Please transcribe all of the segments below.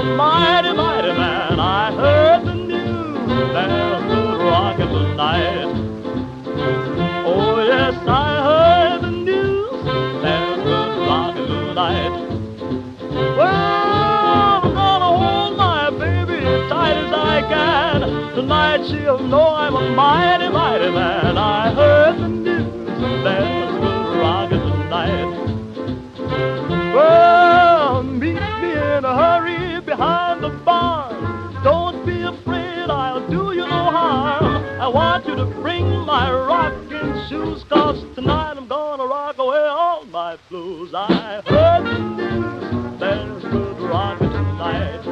A mighty, mighty man. I heard the news there's good rockin' tonight. Oh, yes, I heard the news there's good rockin' tonight. Well, I'm gonna hold my baby tight as I can. Tonight she'll know I'm a mighty, mighty my rocking shoes, cause tonight I'm gonna rock away all my blues. I heard the news, there's good rockin' tonight.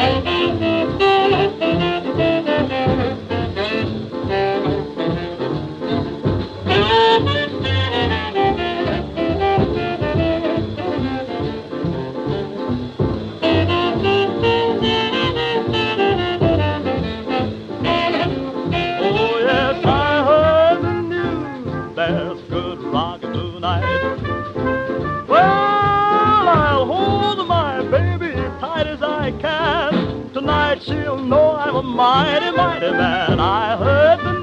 Oh, There's good rockin' tonight. Well, I'll hold my baby tight as I can. Tonight she'll know I'm a mighty, mighty man. I heard the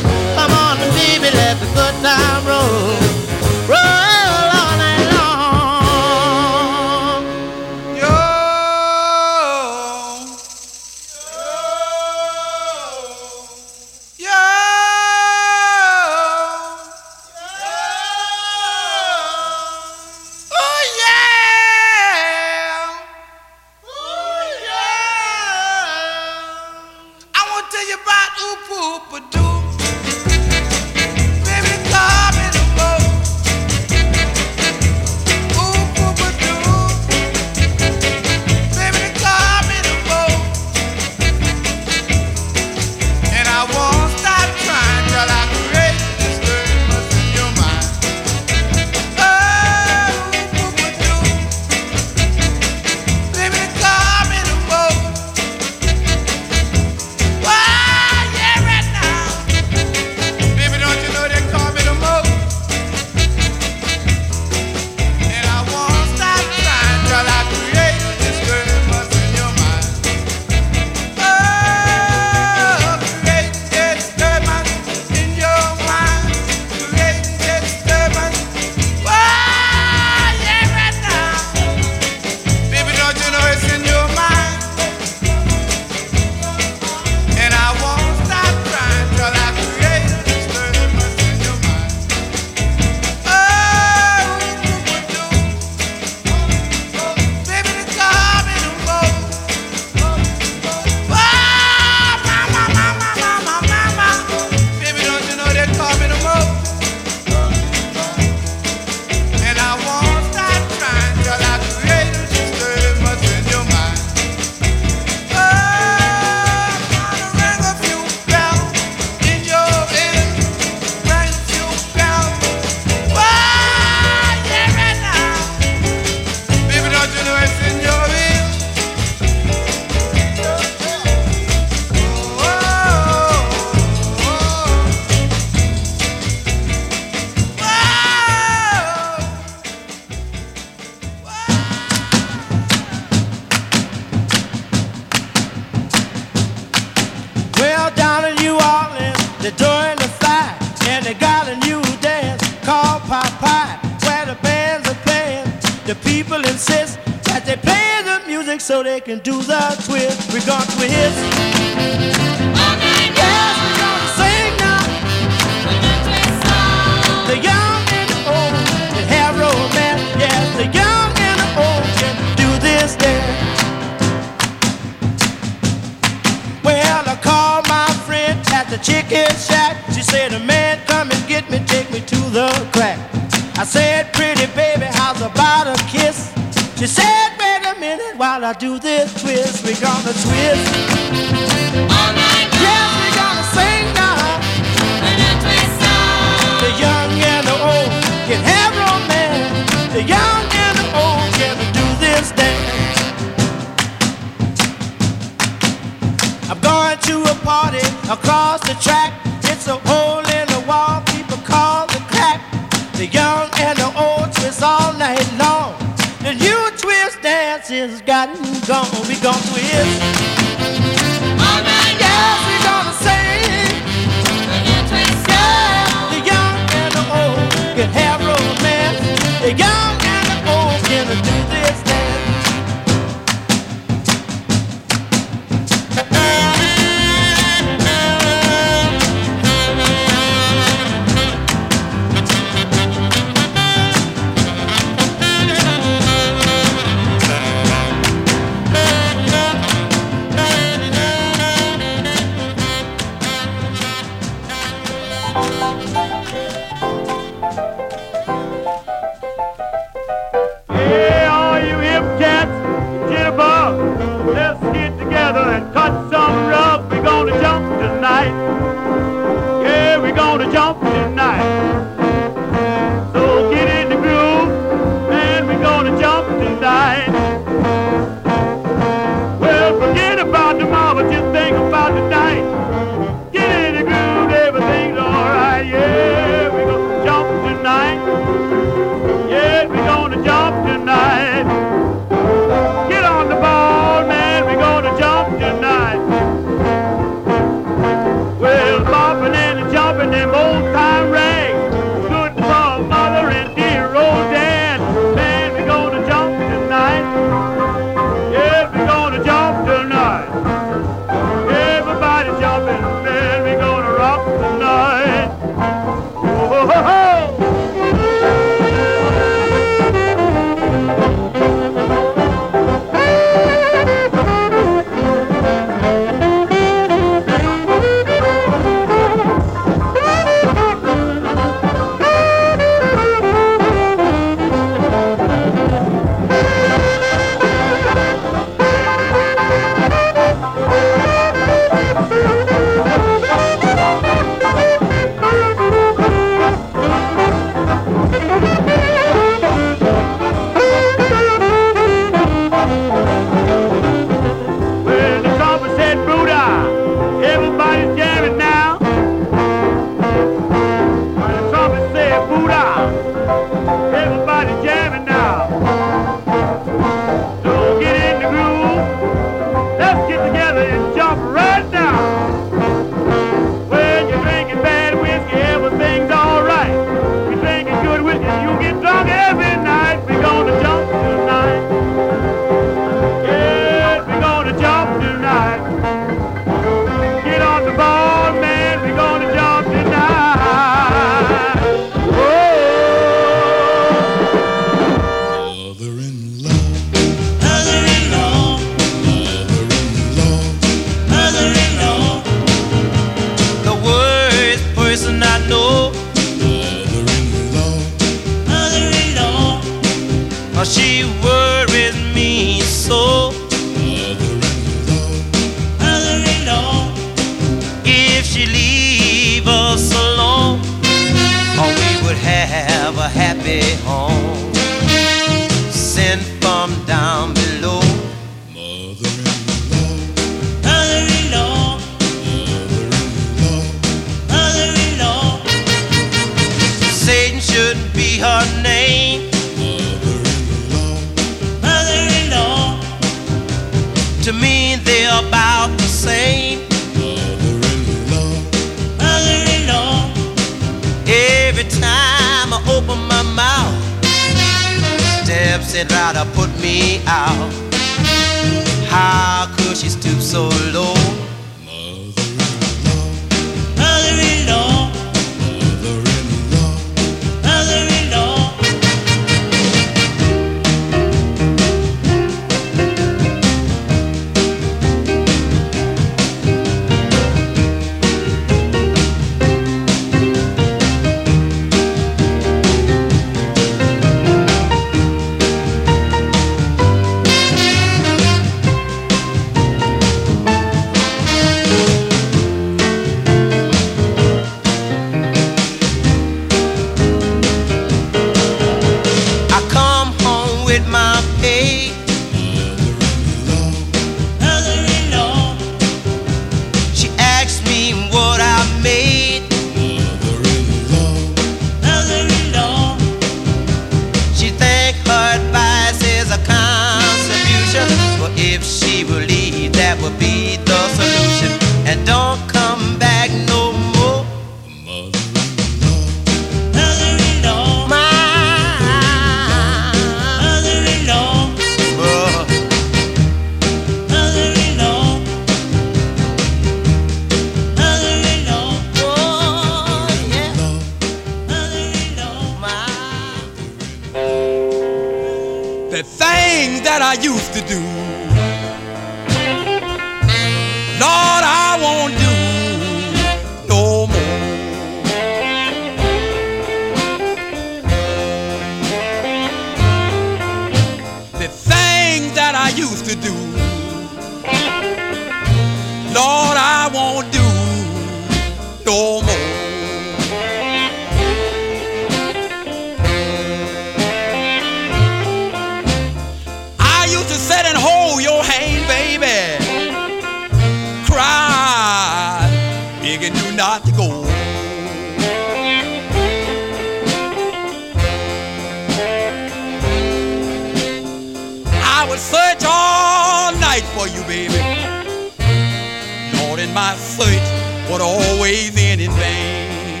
would always end in vain.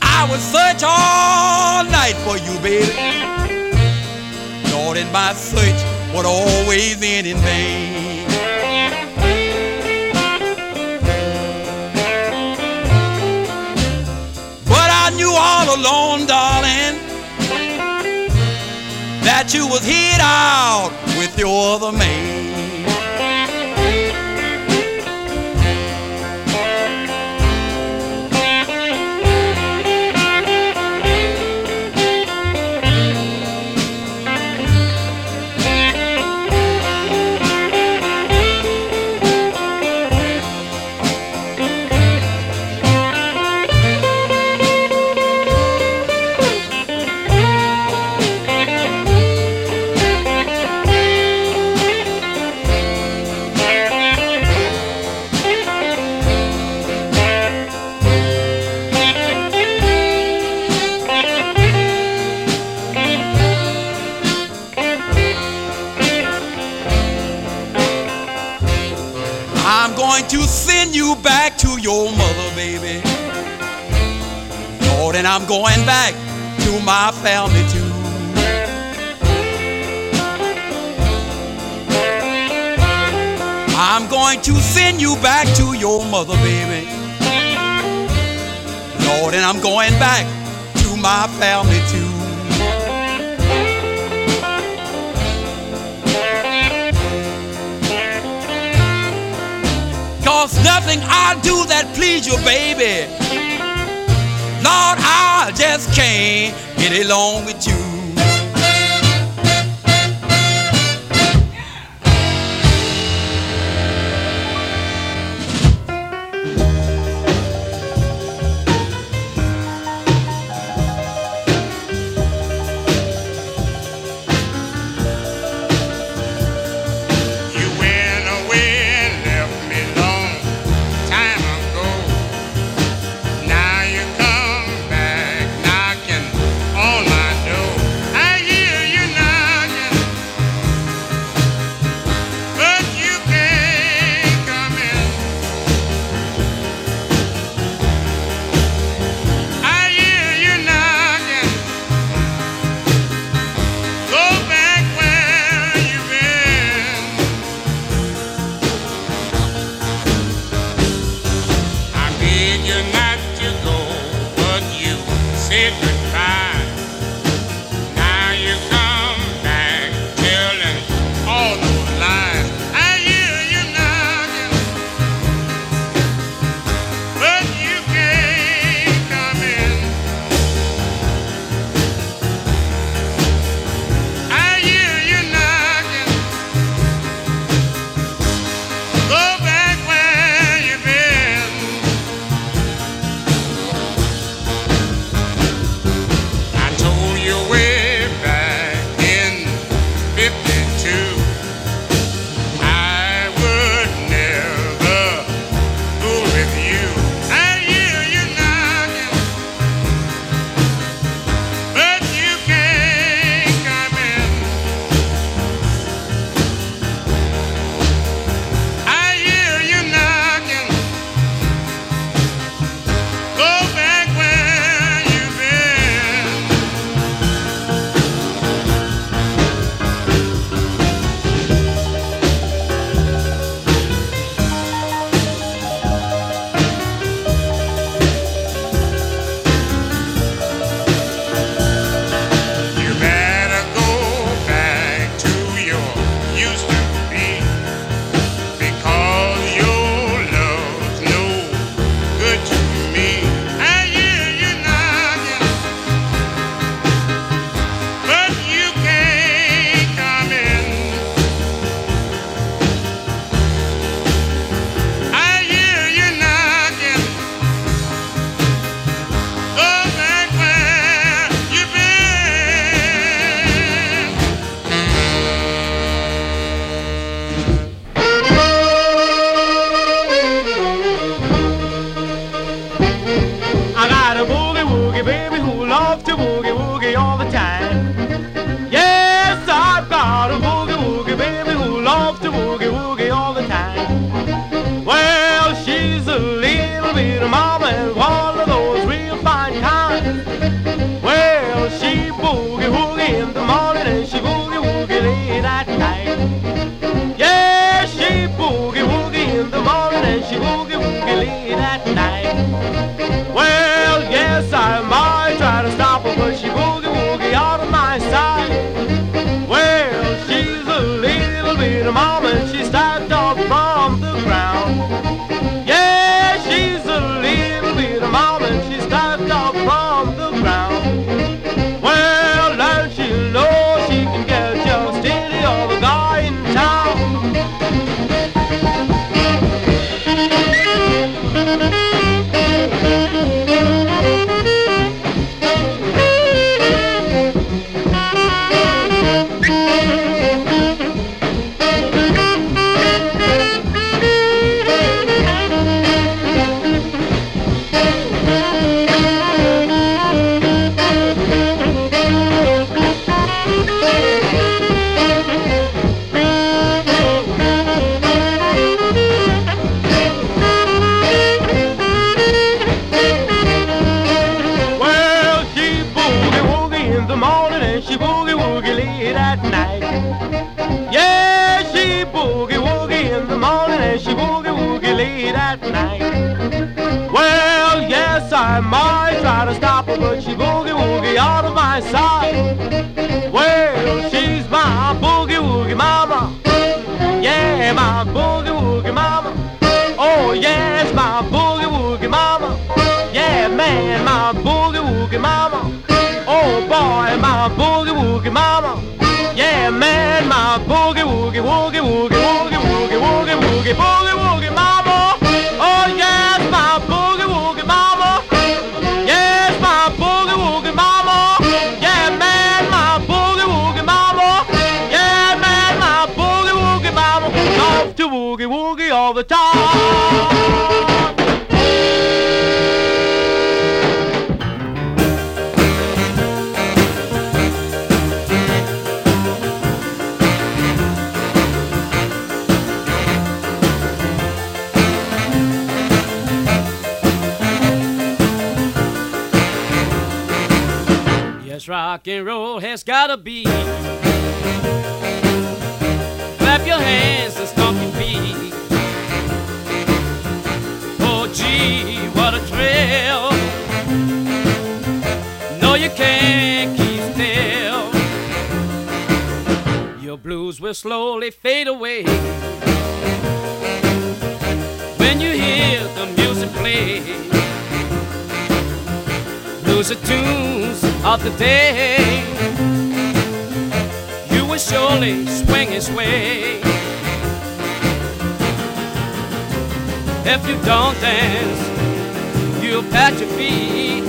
I would search all night for you, baby. Lord, and my search would always end in vain. But I knew all along, darling, that you was hid out with your other man. Back to your mother, baby. Lord, and I'm going back to my family too. I'm going to send you back to your mother, baby. Lord, and I'm going back to my family too. Cause nothing I do that please you, baby. Lord, I just can't get along with. You she won't rock and roll has gotta be. Clap your hands and stomp your feet. Oh, gee, what a thrill. No, you can't keep still. Your blues will slowly fade away. When you hear the music play blues are tunes of the day. You will surely swing and sway. If you don't dance, you'll pat your feet.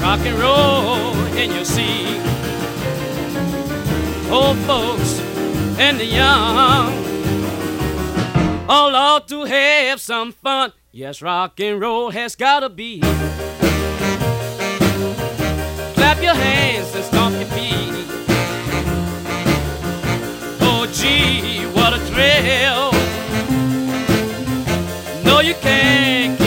Rock and roll in your seat. Old folks and the young all ought to have some fun. Yes, rock and roll has gotta be. Clap your hands and stomp your feet. Oh, gee, what a thrill. No, you can't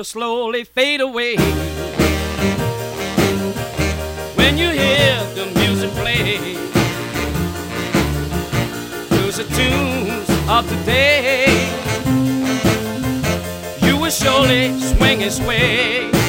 will slowly fade away when you hear the music play. Blues are tunes of the day. You will surely swing and sway.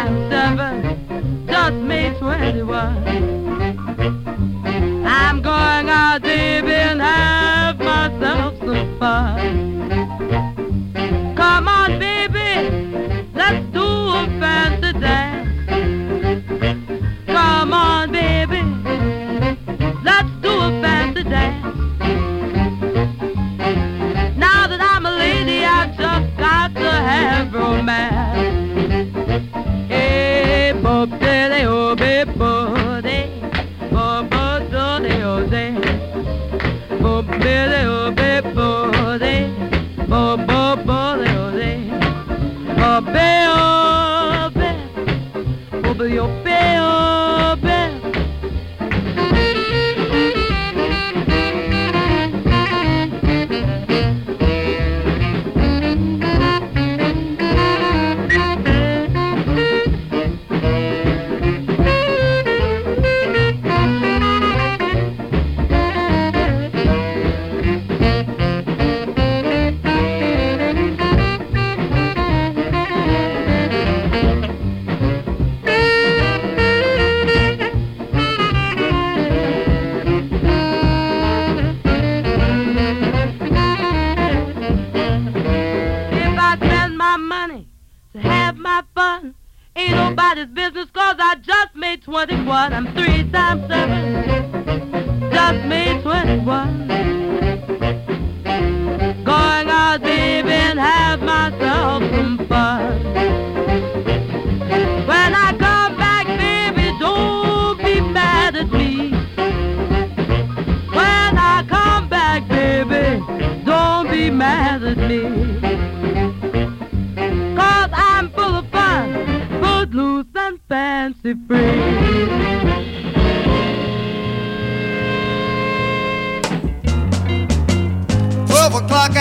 times seven just made twenty-one.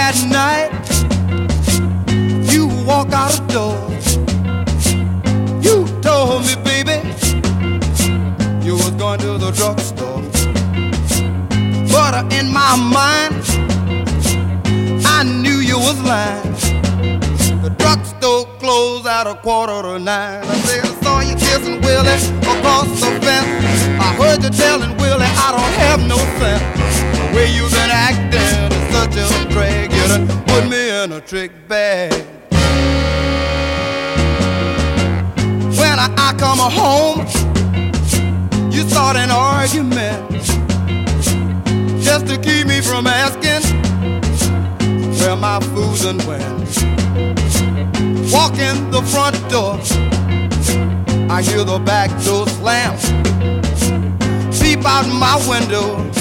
At night, you walk out the door. You told me, baby, you was going to the drugstore. But in my mind, I knew you was lying. The drugstore closed at a quarter to nine. I said I saw you kissing Willie across the fence. I heard you telling Willie I don't have no sense. The way you've been acting is such a drag. Put me in a trick bag. When I, I come home, you start an argument just to keep me from asking where my food's and when. Walk in the front door, I hear the back door slam. Peep out my window,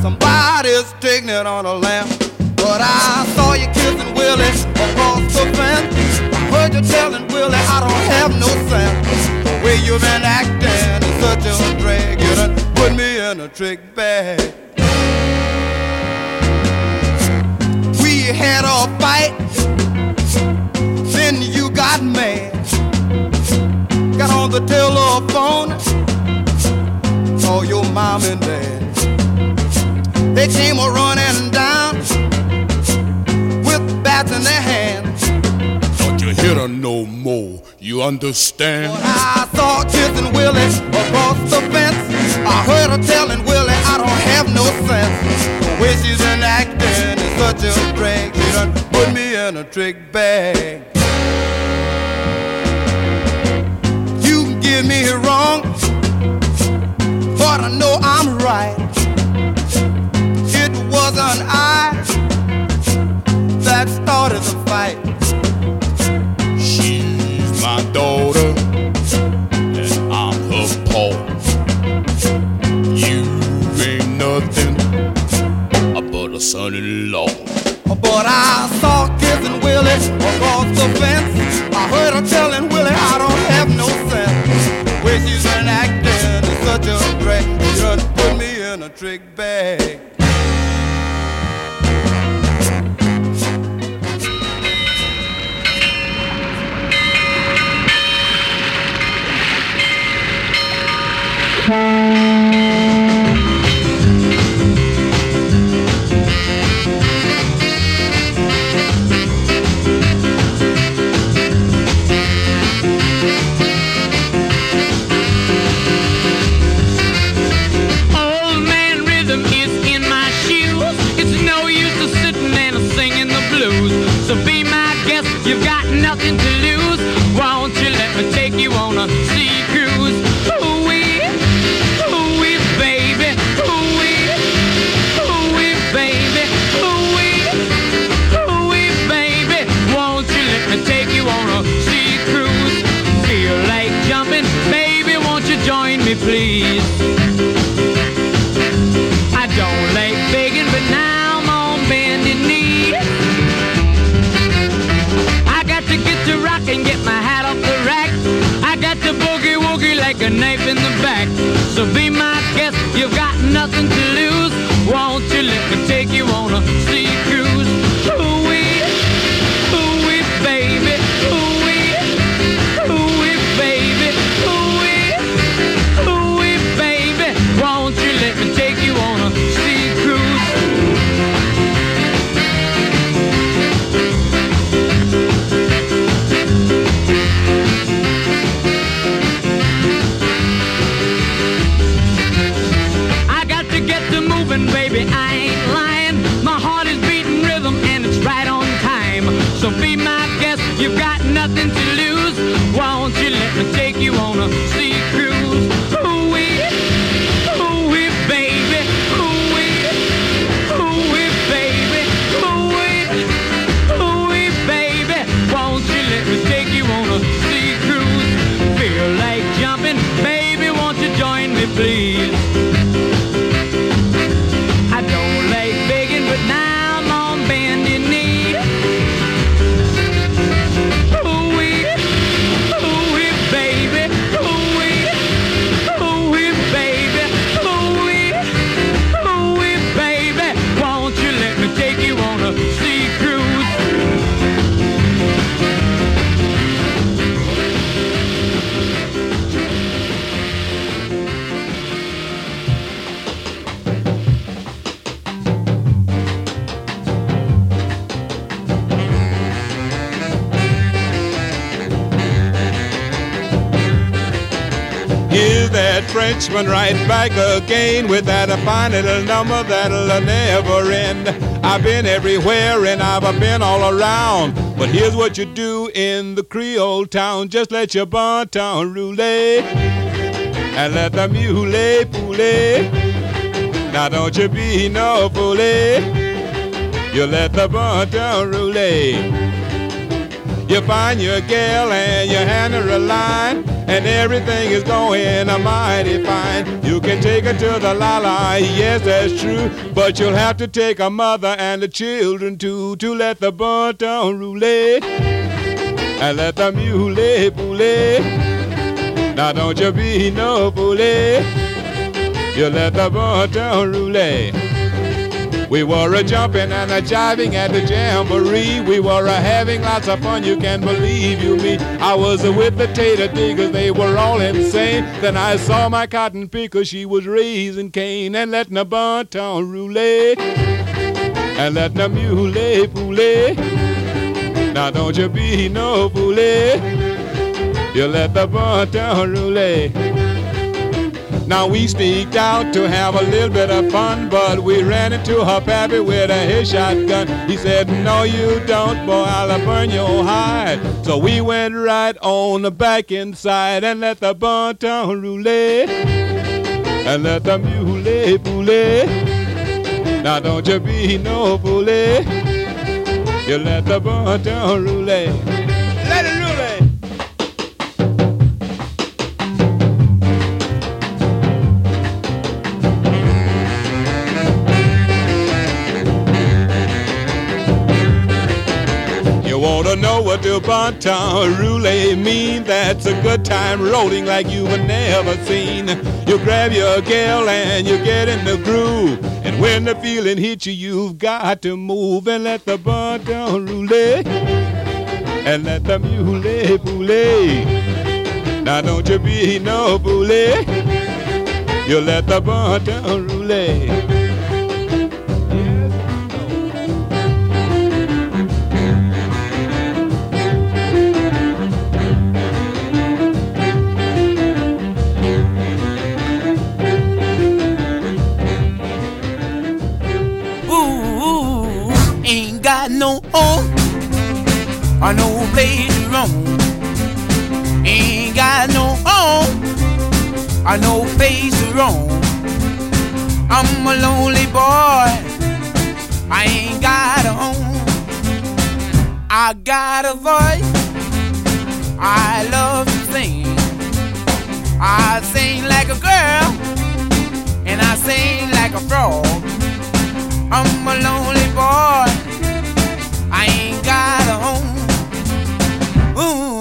somebody's taking it on a lamp. But I saw you kissing Willie across the fence. I heard you telling Willie I don't have no sense. The way you've been acting is such a drag. You done put me in a trick bag. We had a fight, then you got mad. Got on the telephone, saw your mom and dad. They came a running down in their hands. Don't you hit her no more, you understand? But I saw kissing Willie across the fence. I heard her telling Willie I don't have no sense. The way she's been acting is such a drag. She done put me in a trick bag. You can get me wrong, but I know I'm right. It wasn't I that started the fight. She's my daughter, and I'm her paw. You ain't nothing but a son-in-law. But I saw her kissing Willie across the fence. I heard her telling Willie I don't have no sense. The way she's been acting is such a drag. She done put me in a trick bag. back. So be my guest, you've got nothing to lose. Won't you let me take you on a sea? You've got nothing to lose. Won't you let me take you on a sea Frenchman right back again with that fine little number that'll never end. I've been everywhere and I've been all around. But here's what you do in the Creole town. Just let your bon ton roulet and let the mule poulet. Now don't you be no foolie. You let the bon ton roulet. You find your gal and you hand her a line, and everything is going a mighty fine. You can take her to the la-la, yes, that's true, but you'll have to take a mother and the children too to let the bon ton roulet and let the mule poulet. Now don't you be no foolie. You let the bon ton roulet. We were a jumping and a jiving at the jamboree. We were a having lots of fun, you can believe you me. I was a with the tater diggers, they were all insane. Then I saw my cotton picker, she was raising cane and letting a bon ton roulet and letting a mule poulet. Now don't you be no foolie. Eh? You let the bon ton roulet. Now we sneaked out to have a little bit of fun, but we ran into her pappy with a his shotgun. He said, No, you don't, boy, I'll burn your hide. So we went right on the back inside and let the bon ton roulet and let the mule poulet. Now don't you be no foolie. You let the bon ton roulet. Wanna know what the bon ton mean? That's a good time rolling like you've never seen. You grab your gal and you get in the groove. And when the feeling hits you, you've got to move and let the bon roulet and let the mule poulet. Now don't you be no bully. You let the bon roulet. No home or oh. no place to roam. Ain't got no home or no place to roam. I'm a lonely boy. I ain't got a home. I got a voice. I love to sing. I sing like a girl and I sing like a frog. I'm a lonely boy. I ain't got a home. Ooh.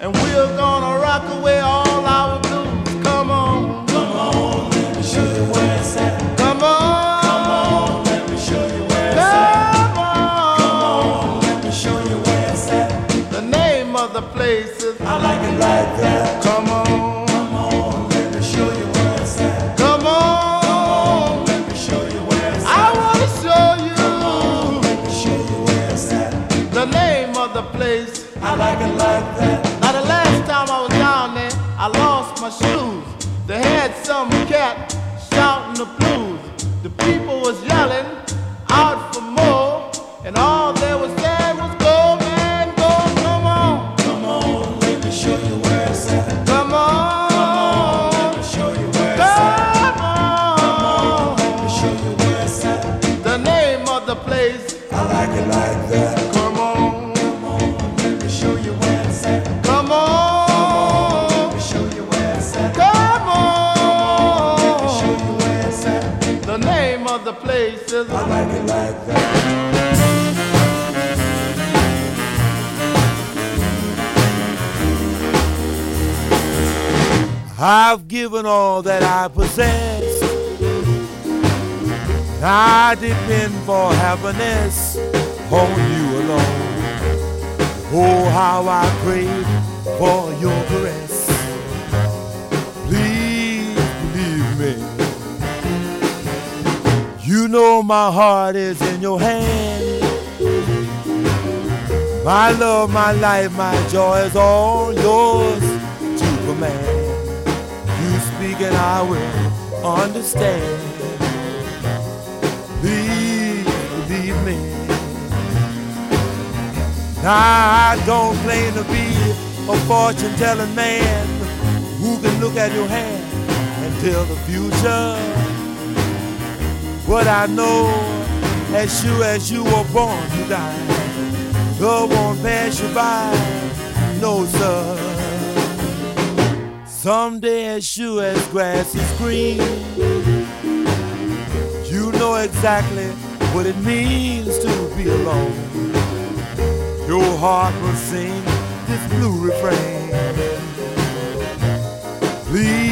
and we're gonna rock away all given all that I possess. I depend for happiness on you alone. Oh, how I crave for your caress. Please believe me. You know my heart is in your hand. My love, my life, my joy is all yours. And I will understand. Please believe me. I don't claim to be a fortune telling man who can look at your hand and tell the future. But I know, as sure as you were born, you die. Love won't pass you by, no sir. Someday, as sure as grass is green, you know exactly what it means to be alone. Your heart will sing this blue refrain. Please.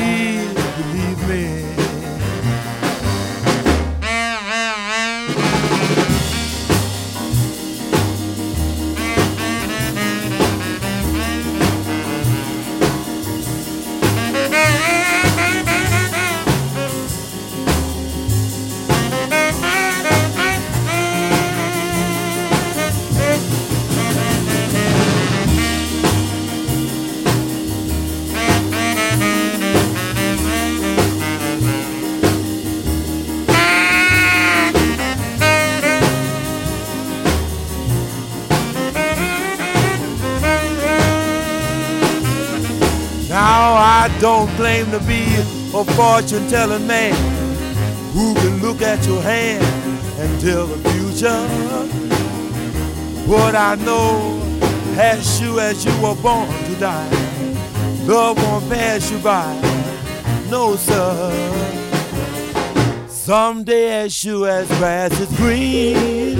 claim to be a fortune telling man who can look at your hand and tell the future. What I know has you as you were born to die. Love won't pass you by. No, sir. Someday, as sure as grass is green,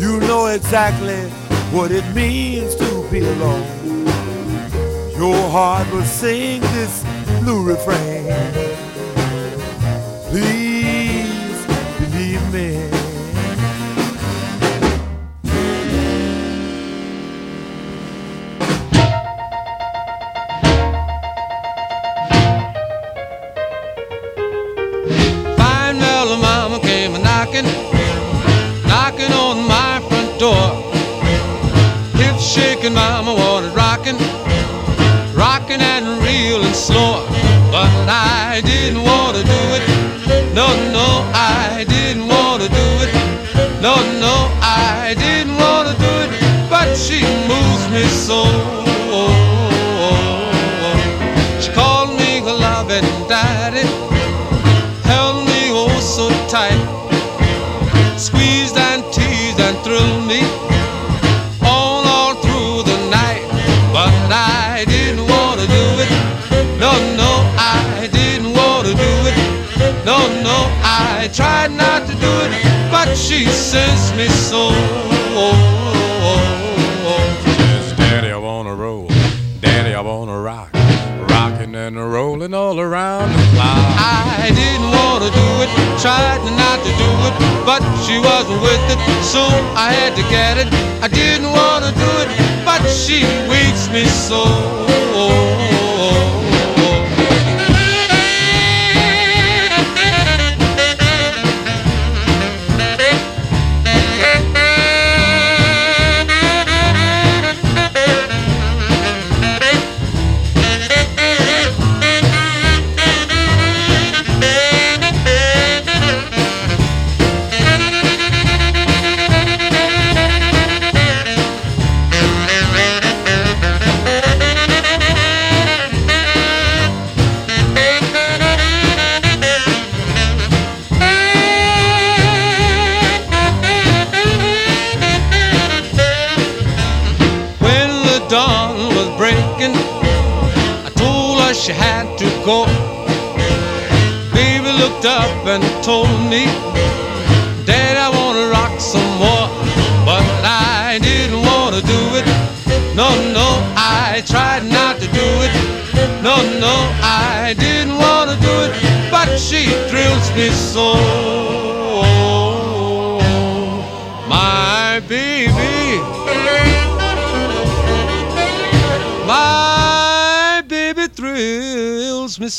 you know exactly what it means to be alone. Your heart will sing this blue refrain. Tried not to do it, but she sends me so. Yes, Daddy, I wanna roll. Daddy, I wanna rock. Rocking and rolling all around the clock. I didn't want to do it, tried not to do it, but she wasn't with it, so I had to get it. I didn't want to do it, but she wakes me so.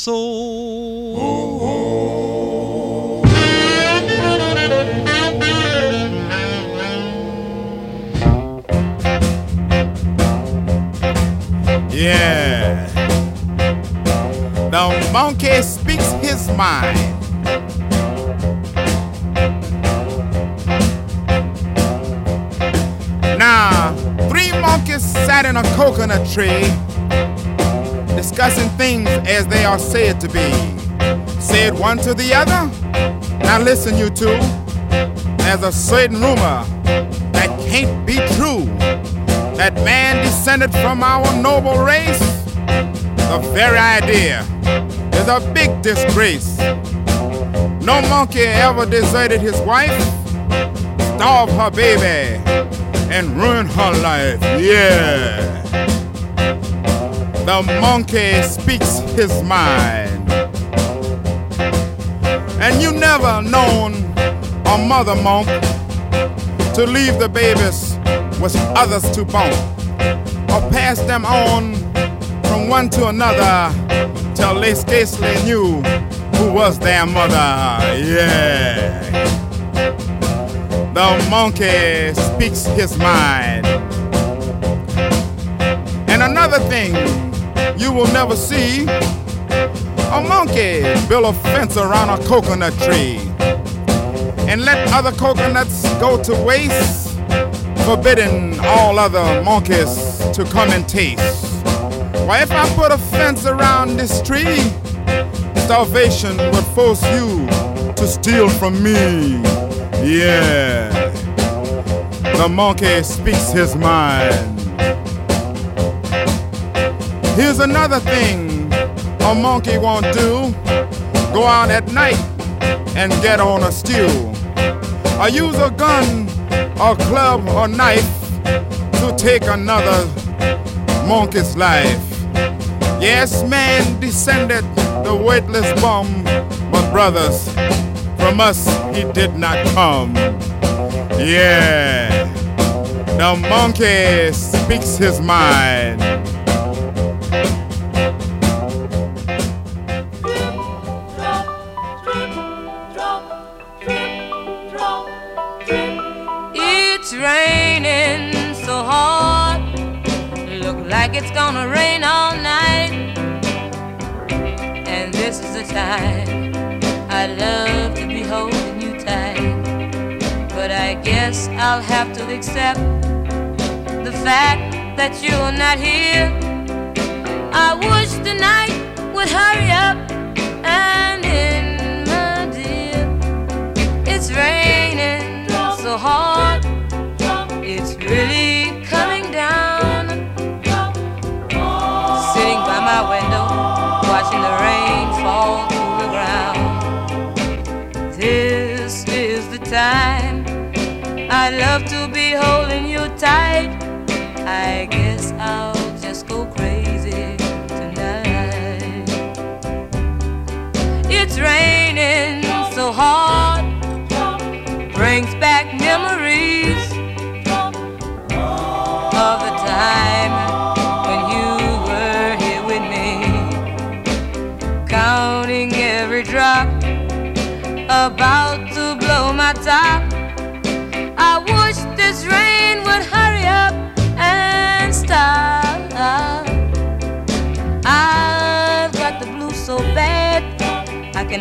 Thrills me so. Yeah. The monkey speaks his mind. Now, three monkeys sat in a coconut tree discussing things as they are said to be. Said one to the other. Now listen, you two. There's a certain rumor that can't be true. That man descended from our noble race. The very idea is a big disgrace. No monkey ever deserted his wife, starved her baby, and ruined her life. Yeah. The monkey speaks his mind. And you never known a mother monk to leave the babies with others to bone or pass them on from one to another till they scarcely knew who was their mother. Yeah. The monkey speaks his mind. And another thing you will never see a monkey build a fence around a coconut tree and let other coconuts go to waste, forbidding all other monkeys to come and taste. Why, if I put a fence around this tree, starvation would force you to steal from me. Yeah. The monkey speaks his mind. Here's another thing a monkey won't do go out at night and get on a stew. Or use a gun a club or knife to take another monkey's life. Yes, man descended the weightless bum, but brothers, from us he did not come. Yeah, the monkey speaks his mind. Gonna rain all night. And this is the time I love to be holding you tight. But I guess I'll have to accept the fact that you're not here. I wish the night would hurry up and end, my dear. It's raining so hard, holding you tight. I guess I'll just go crazy tonight. It's raining so hard, brings back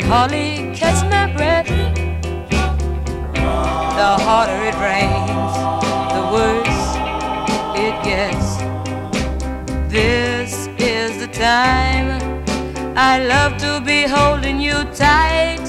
Hardly catch my breath. The harder it rains, the worse it gets. This is the time I love to be holding you tight.